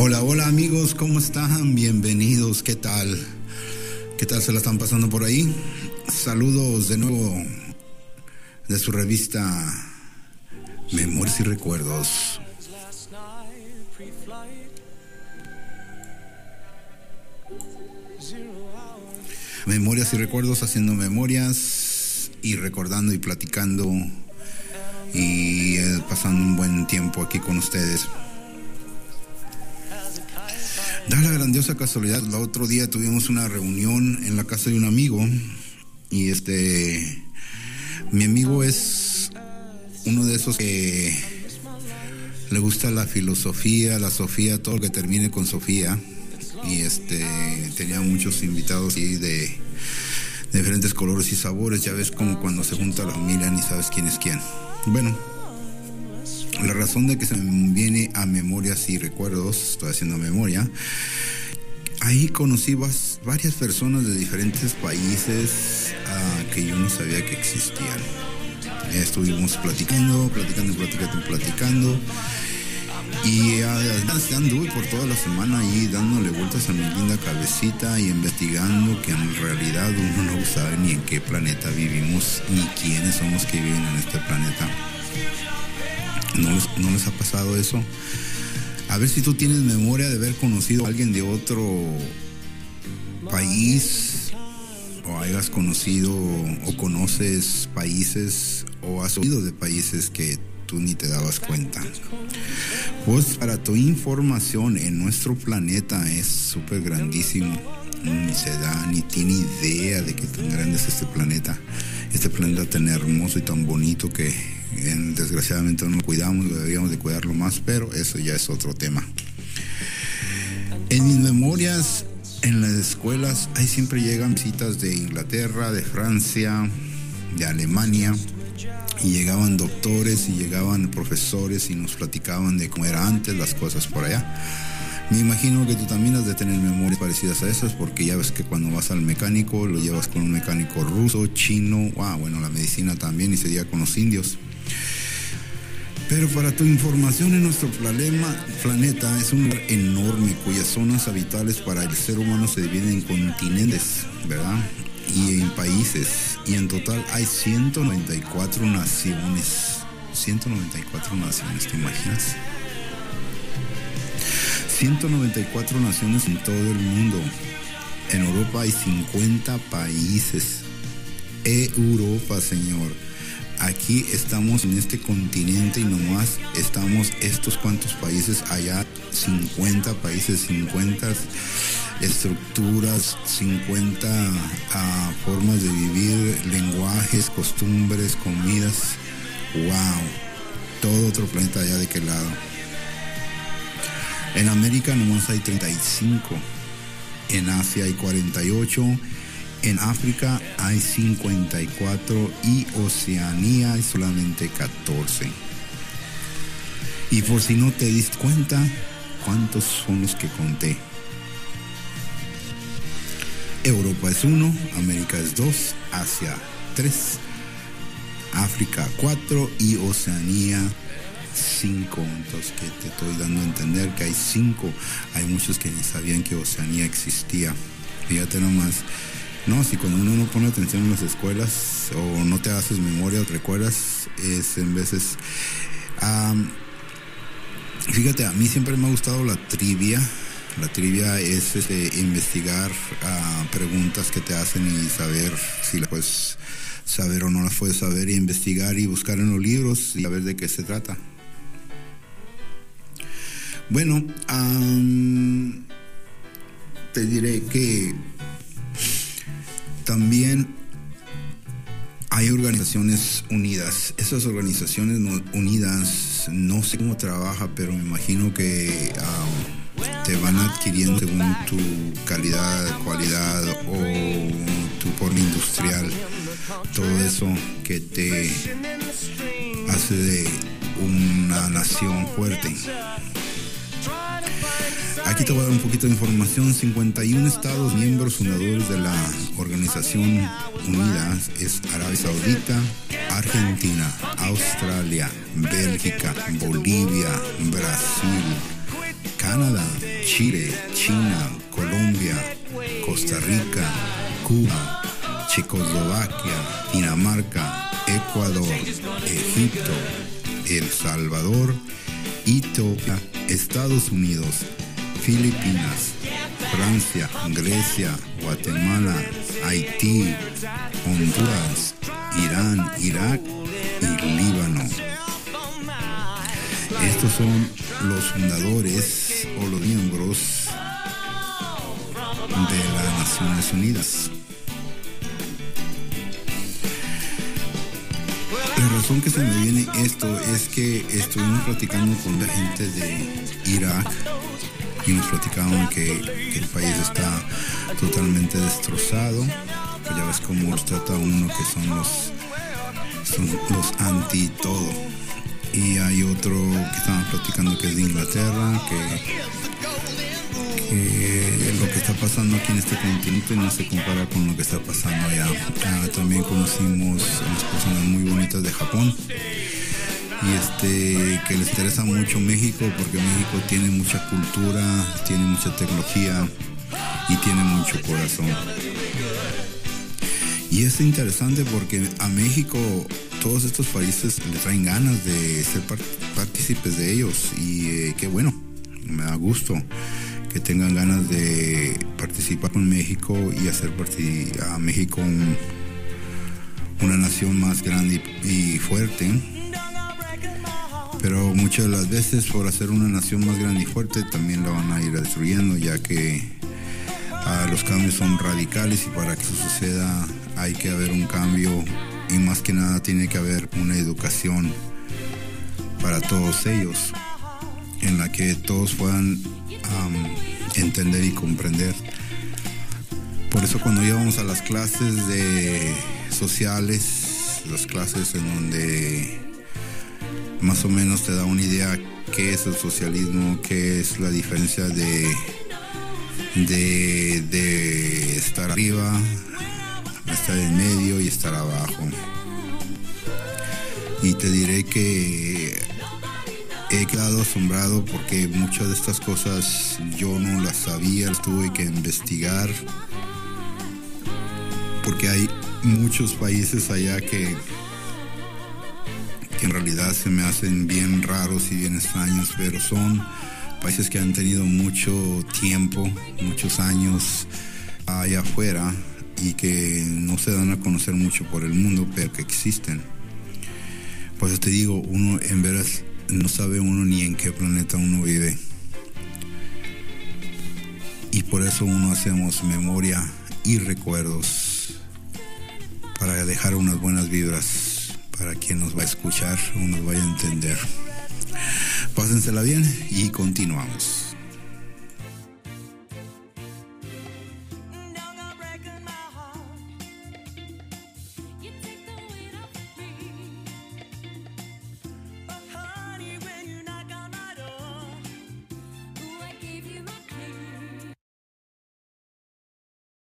Hola, hola amigos, ¿cómo están? Bienvenidos, ¿qué tal? ¿Qué tal se la están pasando por ahí? Saludos de nuevo de su revista Memorias y Recuerdos. Memorias y recuerdos, haciendo memorias y recordando y platicando y eh, pasando un buen tiempo aquí con ustedes. Da la grandiosa casualidad, el otro día tuvimos una reunión en la casa de un amigo y este, mi amigo es uno de esos que le gusta la filosofía, la Sofía, todo lo que termine con Sofía y este, tenía muchos invitados y de, diferentes colores y sabores, ya ves como cuando se junta la familia ni sabes quién es quién. Bueno, la razón de que se me viene a memorias y recuerdos, estoy haciendo memoria, ahí conocí varias personas de diferentes países uh, que yo ni sabía que existían. Estuvimos platicando, platicando, platicando, platicando. Y uh, anduve por toda la semana ahí dándole vueltas a mi linda cabecita y investigando que en realidad uno no sabe ni en qué planeta vivimos, ni quiénes son los que viven en este planeta. ¿No les, ¿No les, ha pasado eso? A ver si tú tienes memoria de haber conocido a alguien de otro país o hayas conocido o conoces países o has oído de países que tú ni te dabas cuenta. Pues para tu información, en nuestro planeta es súper grandísimo. Ni se da, ni tiene idea de que tan grande es este planeta. Este planeta tan hermoso y tan bonito que desgraciadamente no lo cuidamos, deberíamos de cuidarlo más, pero eso ya es otro tema. En mis memorias, en las escuelas, ahí siempre llegan visitas de Inglaterra, de Francia, de Alemania, y llegaban doctores y llegaban profesores y nos platicaban de cómo era antes las cosas por allá. Me imagino que tú también has de tener memorias parecidas a esas porque ya ves que cuando vas al mecánico lo llevas con un mecánico ruso, chino, ah, bueno, la medicina también y sería con los indios. Pero para tu información, en nuestro planeta es un lugar enorme cuyas zonas habitables para el ser humano se dividen en continentes, ¿verdad? Y en países. Y en total hay 194 naciones. 194 naciones, ¿te imaginas? 194 naciones en todo el mundo. En Europa hay 50 países. Europa, señor aquí estamos en este continente y nomás estamos estos cuantos países allá, 50 países, 50 estructuras, 50 uh, formas de vivir, lenguajes, costumbres, comidas. ¡Wow! Todo otro planeta allá de qué lado. En América nomás hay 35, en Asia hay 48 en África hay 54 y Oceanía hay solamente 14. Y por si no te diste cuenta, ¿cuántos son los que conté? Europa es 1, América es 2, Asia 3, África 4 y Oceanía 5. Entonces que te estoy dando a entender que hay 5. Hay muchos que ni sabían que Oceanía existía. Fíjate nomás. No, si cuando uno no pone atención en las escuelas o no te haces memoria o recuerdas, es en veces... fíjate, a mí siempre me ha gustado la trivia. La trivia es este, investigar uh, preguntas que te hacen y saber si las puedes saber o no las puedes saber y investigar y buscar en los libros y saber de qué se trata. Bueno, te diré que también hay organizaciones unidas. Esas organizaciones unidas, no sé cómo trabaja, pero me imagino que te van adquiriendo según tu calidad, cualidad o tu forma industrial. Todo eso que te hace de una nación fuerte. Aquí te voy a dar un poquito de información. 51 estados miembros fundadores de la Organización Unida es Arabia Saudita, Argentina, Australia, Bélgica, Bolivia, Brasil, Canadá, Chile, China, Colombia, Costa Rica, Cuba, Checoslovaquia, Dinamarca, Ecuador, Egipto, El Salvador, Etiopía, Estados Unidos, Filipinas, Francia, Grecia, Guatemala, Haití, Honduras, Irán, Irak y Líbano. Estos son los fundadores o los miembros de las Naciones Unidas. Razón que se me viene esto es que estuvimos platicando con la gente de Irak y nos platicaban que, el país está totalmente destrozado. Pues ya ves cómo los trata uno que son los, son los anti todo. Y hay otro que estaban platicando que es de Inglaterra, que, lo que está pasando aquí en este continente no se compara con lo que está pasando allá. Ah, también conocimos a unas personas muy bonitas de Japón y este que les interesa mucho México porque México tiene mucha cultura, tiene mucha tecnología y tiene mucho corazón. Y es interesante porque a México todos estos países le traen ganas de ser partícipes de ellos y eh, qué bueno, me da gusto que tengan ganas de participar con México y hacer a México una nación más grande y fuerte. Pero muchas de las veces por hacer una nación más grande y fuerte también la van a ir destruyendo ya que ah, los cambios son radicales y para que eso suceda hay que haber un cambio y más que nada tiene que haber una educación para todos ellos en la que todos puedan entender y comprender. Por eso cuando íbamos a las clases de sociales, las clases en donde más o menos te da una idea qué es el socialismo, qué es la diferencia de, de, estar arriba, estar en medio y estar abajo. Y te diré que he quedado asombrado porque muchas de estas cosas yo no las sabía, las tuve que investigar. Porque hay muchos países allá que que en realidad se me hacen bien raros y bien extraños, pero son países que han tenido mucho tiempo, muchos años allá afuera y que no se dan a conocer mucho por el mundo, pero que existen. Pues te digo, uno en veras no sabe uno ni en qué planeta uno vive. Y por eso uno hacemos memoria y recuerdos para dejar unas buenas vibras para quien nos va a escuchar o nos vaya a entender. Pásensela bien y continuamos.